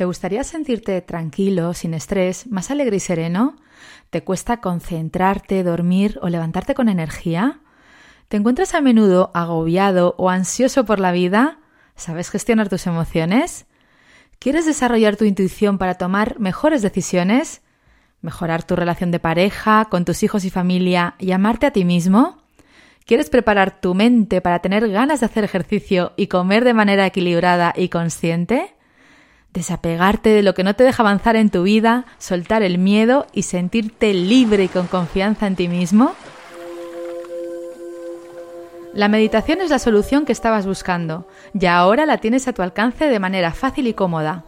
¿Te gustaría sentirte tranquilo, sin estrés, más alegre y sereno? ¿Te cuesta concentrarte, dormir o levantarte con energía? ¿Te encuentras a menudo agobiado o ansioso por la vida? ¿Sabes gestionar tus emociones? ¿Quieres desarrollar tu intuición para tomar mejores decisiones? ¿Mejorar tu relación de pareja, con tus hijos y familia y amarte a ti mismo? ¿Quieres preparar tu mente para tener ganas de hacer ejercicio y comer de manera equilibrada y consciente? Desapegarte de lo que no te deja avanzar en tu vida, soltar el miedo y sentirte libre y con confianza en ti mismo? La meditación es la solución que estabas buscando y ahora la tienes a tu alcance de manera fácil y cómoda.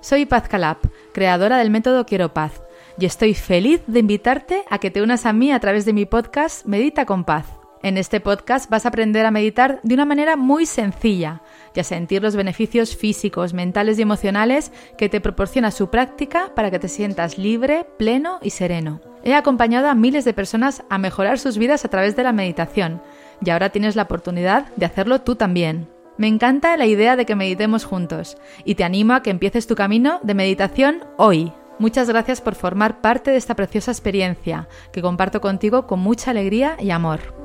Soy Paz Calab, creadora del método Quiero Paz, y estoy feliz de invitarte a que te unas a mí a través de mi podcast Medita con Paz. En este podcast vas a aprender a meditar de una manera muy sencilla y a sentir los beneficios físicos, mentales y emocionales que te proporciona su práctica para que te sientas libre, pleno y sereno. He acompañado a miles de personas a mejorar sus vidas a través de la meditación y ahora tienes la oportunidad de hacerlo tú también. Me encanta la idea de que meditemos juntos y te animo a que empieces tu camino de meditación hoy. Muchas gracias por formar parte de esta preciosa experiencia que comparto contigo con mucha alegría y amor.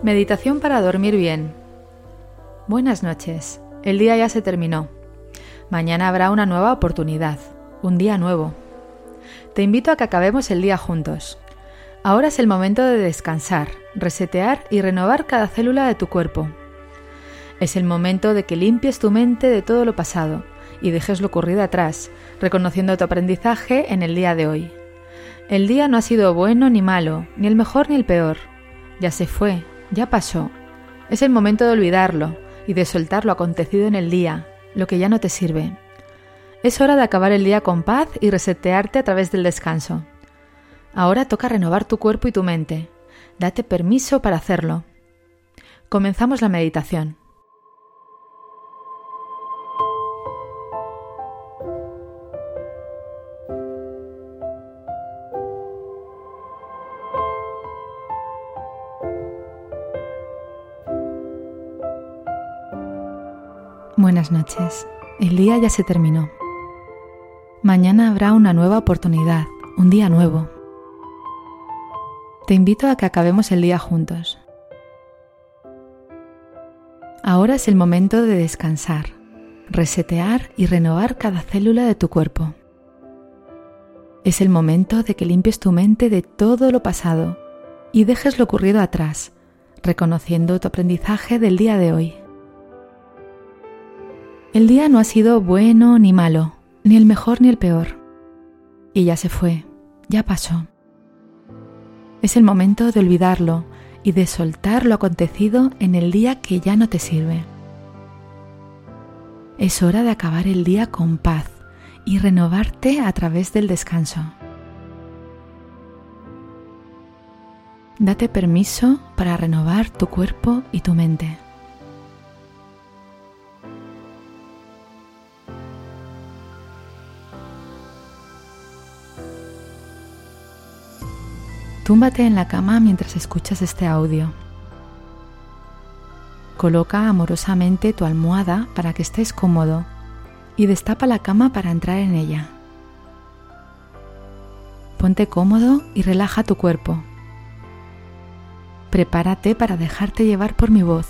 Meditación para dormir bien. Buenas noches. El día ya se terminó. Mañana habrá una nueva oportunidad, un día nuevo. Te invito a que acabemos el día juntos. Ahora es el momento de descansar, resetear y renovar cada célula de tu cuerpo. Es el momento de que limpies tu mente de todo lo pasado y dejes lo ocurrido atrás, reconociendo tu aprendizaje en el día de hoy. El día no ha sido bueno ni malo, ni el mejor ni el peor. Ya se fue, ya pasó. Es el momento de olvidarlo y de soltar lo acontecido en el día, lo que ya no te sirve. Es hora de acabar el día con paz y resetearte a través del descanso. Ahora toca renovar tu cuerpo y tu mente. Date permiso para hacerlo. Comenzamos la meditación. Buenas noches. El día ya se terminó. Mañana habrá una nueva oportunidad, un día nuevo. Te invito a que acabemos el día juntos. Ahora es el momento de descansar, resetear y renovar cada célula de tu cuerpo. Es el momento de que limpies tu mente de todo lo pasado y dejes lo ocurrido atrás, reconociendo tu aprendizaje del día de hoy. El día no ha sido bueno ni malo, ni el mejor ni el peor. Y ya se fue, ya pasó. Es el momento de olvidarlo y de soltar lo acontecido en el día que ya no te sirve. Es hora de acabar el día con paz y renovarte a través del descanso. Date permiso para renovar tu cuerpo y tu mente. Túmbate en la cama mientras escuchas este audio. Coloca amorosamente tu almohada para que estés cómodo y destapa la cama para entrar en ella. Ponte cómodo y relaja tu cuerpo. Prepárate para dejarte llevar por mi voz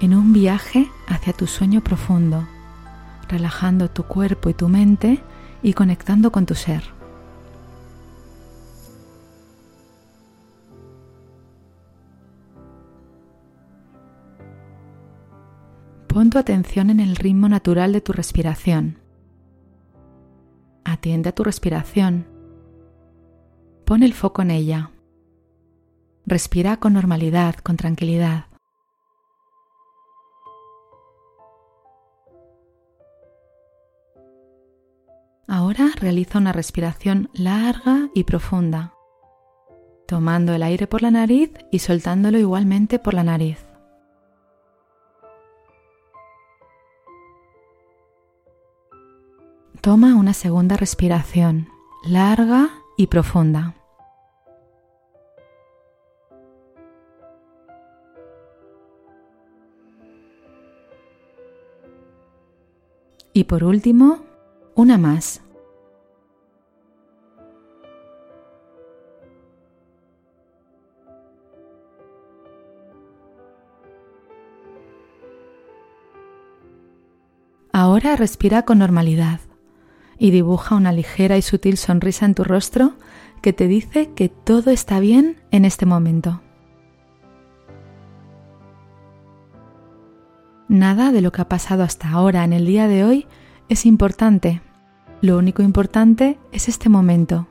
en un viaje hacia tu sueño profundo, relajando tu cuerpo y tu mente y conectando con tu ser. Pon tu atención en el ritmo natural de tu respiración. Atiende a tu respiración. Pon el foco en ella. Respira con normalidad, con tranquilidad. Ahora realiza una respiración larga y profunda, tomando el aire por la nariz y soltándolo igualmente por la nariz. Toma una segunda respiración, larga y profunda. Y por último, una más. Ahora respira con normalidad y dibuja una ligera y sutil sonrisa en tu rostro que te dice que todo está bien en este momento. Nada de lo que ha pasado hasta ahora en el día de hoy es importante. Lo único importante es este momento,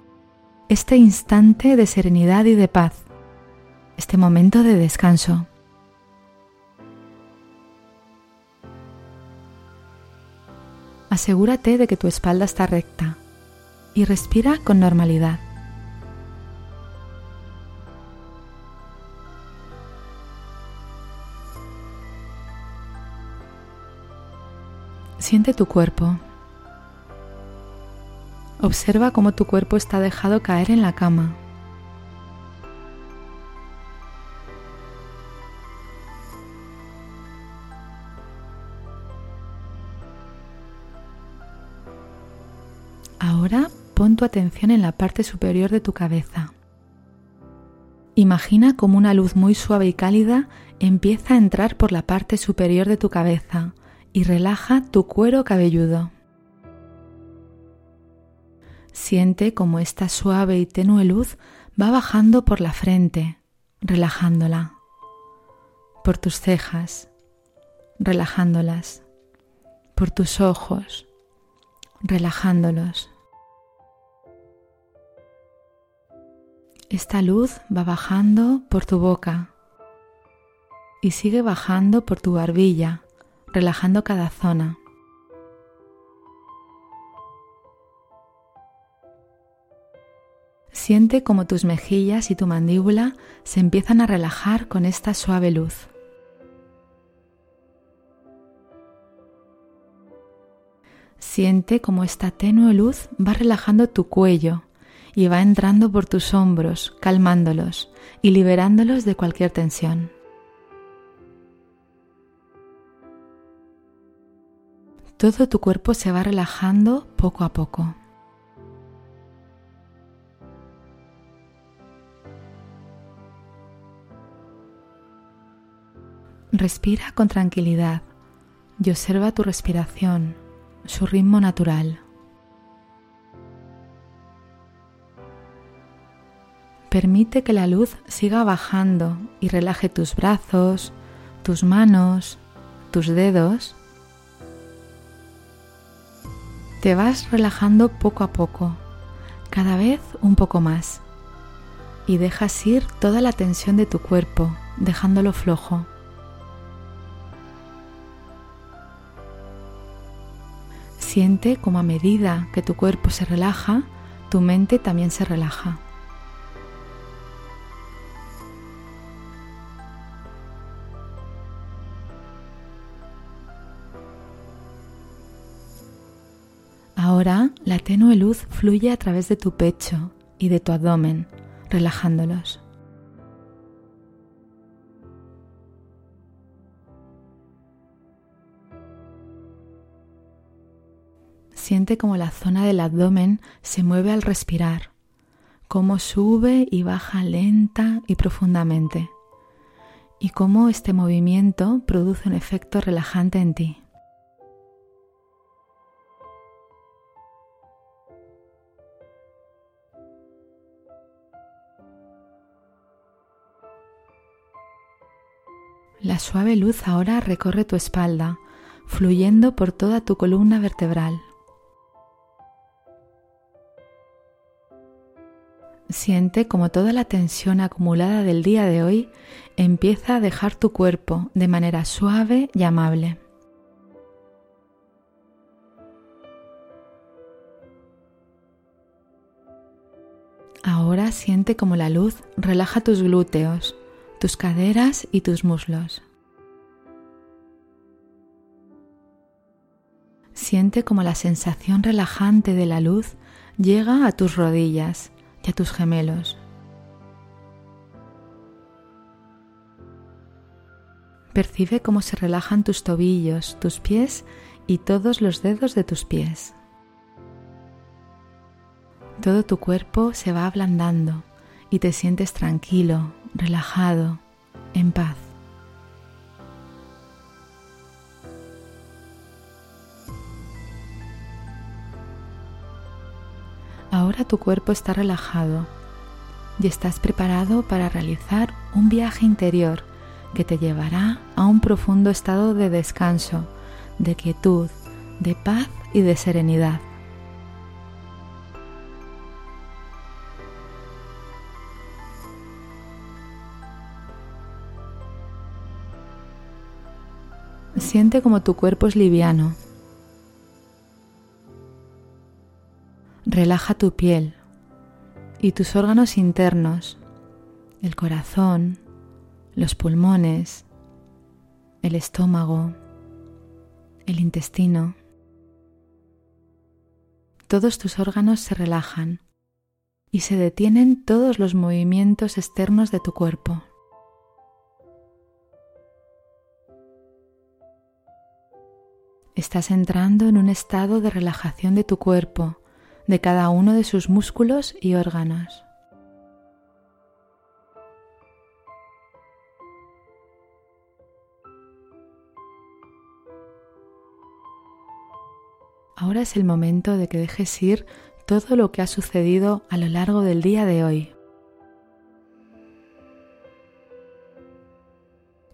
este instante de serenidad y de paz, este momento de descanso. Asegúrate de que tu espalda está recta y respira con normalidad. Siente tu cuerpo. Observa cómo tu cuerpo está dejado caer en la cama. Tu atención en la parte superior de tu cabeza. Imagina como una luz muy suave y cálida empieza a entrar por la parte superior de tu cabeza, y relaja tu cuero cabelludo. Siente como esta suave y tenue luz va bajando por la frente, relajándola, por tus cejas, relajándolas, por tus ojos, relajándolos. Esta luz va bajando por tu boca y sigue bajando por tu barbilla, relajando cada zona. Siente como tus mejillas y tu mandíbula se empiezan a relajar con esta suave luz. Siente como esta tenue luz va relajando tu cuello y va entrando por tus hombros, calmándolos y liberándolos de cualquier tensión. Todo tu cuerpo se va relajando poco a poco. Respira con tranquilidad y observa tu respiración, su ritmo natural. Permite que la luz siga bajando y relaje tus brazos, tus manos, tus dedos te vas relajando poco a poco, cada vez un poco más, y dejas ir toda la tensión de tu cuerpo, dejándolo flojo. Siente como a medida que tu cuerpo se relaja, tu mente también se relaja. Ahora la tenue luz fluye a través de tu pecho y de tu abdomen, relajándolos. Siente como la zona del abdomen se mueve al respirar, cómo sube y baja lenta y profundamente, y cómo este movimiento produce un efecto relajante en ti. La suave luz ahora recorre tu espalda, fluyendo por toda tu columna vertebral. Siente como toda la tensión acumulada del día de hoy empieza a dejar tu cuerpo de manera suave y amable. Ahora siente como la luz relaja tus glúteos, tus caderas y tus muslos. Siente como la sensación relajante de la luz llega a tus rodillas y a tus gemelos. Percibe cómo se relajan tus tobillos, tus pies y todos los dedos de tus pies. Todo tu cuerpo se va ablandando y te sientes tranquilo, relajado, en paz. Ahora tu cuerpo está relajado y estás preparado para realizar un viaje interior que te llevará a un profundo estado de descanso, de quietud, de paz y de serenidad. Siente como tu cuerpo es liviano. Relaja tu piel y tus órganos internos, el corazón, los pulmones, el estómago, el intestino. Todos tus órganos se relajan y se detienen todos los movimientos externos de tu cuerpo. Estás entrando en un estado de relajación de tu cuerpo, de cada uno de sus músculos y órganos. Ahora es el momento de que dejes ir todo lo que ha sucedido a lo largo del día de hoy.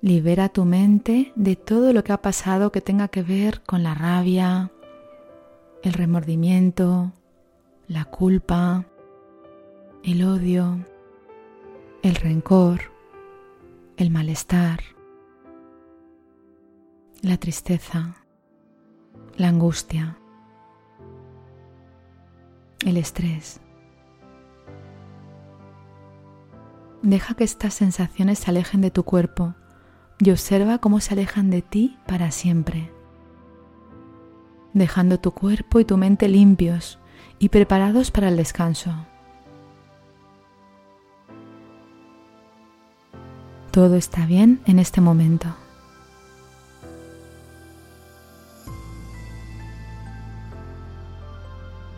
Libera tu mente de todo lo que ha pasado que tenga que ver con la rabia, el remordimiento, la culpa, el odio, el rencor, el malestar, la tristeza, la angustia el estrés. Deja que estas sensaciones se alejen de tu cuerpo y observa cómo se alejan de ti para siempre, dejando tu cuerpo y tu mente limpios y preparados para el descanso. Todo está bien en este momento.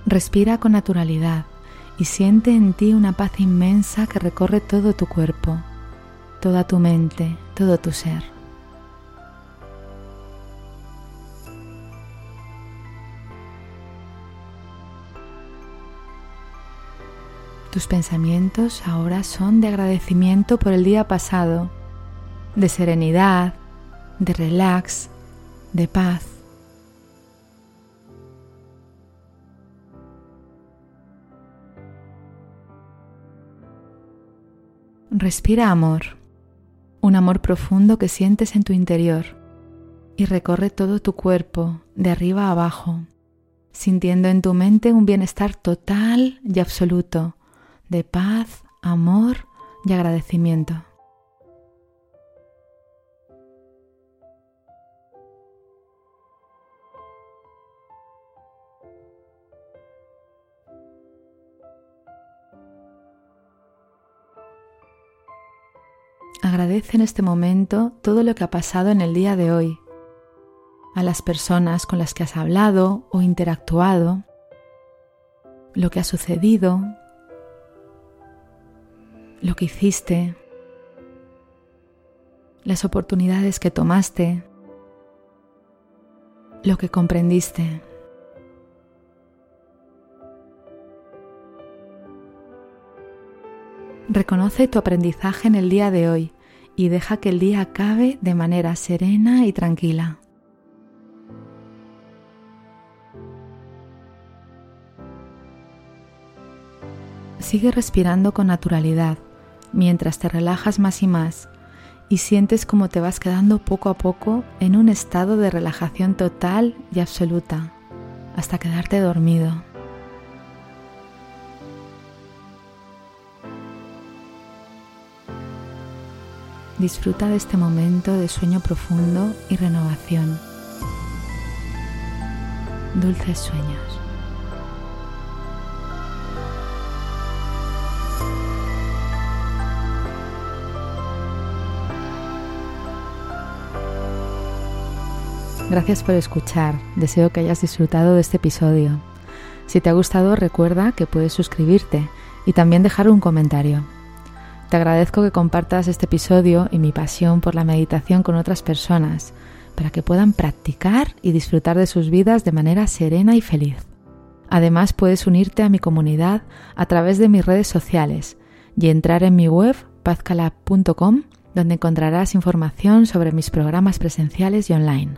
Respira con naturalidad y siente en ti una paz inmensa que recorre todo tu cuerpo, toda tu mente, todo tu ser. Tus pensamientos ahora son de agradecimiento por el día pasado, de serenidad, de relax, de paz. Respira amor, un amor profundo que sientes en tu interior y recorre todo tu cuerpo de arriba a abajo, sintiendo en tu mente un bienestar total y absoluto de paz, amor y agradecimiento. Agradece en este momento todo lo que ha pasado en el día de hoy, a las personas con las que has hablado o interactuado, lo que ha sucedido, lo que hiciste, las oportunidades que tomaste, lo que comprendiste. Reconoce tu aprendizaje en el día de hoy y deja que el día acabe de manera serena y tranquila. Sigue respirando con naturalidad mientras te relajas más y más y sientes como te vas quedando poco a poco en un estado de relajación total y absoluta hasta quedarte dormido. Disfruta de este momento de sueño profundo y renovación. Dulces sueños. Gracias por escuchar. Deseo que hayas disfrutado de este episodio. Si te ha gustado, recuerda que puedes suscribirte y también dejar un comentario. Te agradezco que compartas este episodio y mi pasión por la meditación con otras personas para que puedan practicar y disfrutar de sus vidas de manera serena y feliz. Además, puedes unirte a mi comunidad a través de mis redes sociales y entrar en mi web pazcalab.com donde encontrarás información sobre mis programas presenciales y online.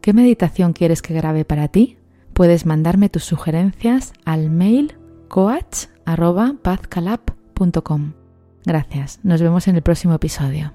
¿Qué meditación quieres que grabe para ti? Puedes mandarme tus sugerencias al mail coach.pazcalab.com. Gracias, nos vemos en el próximo episodio.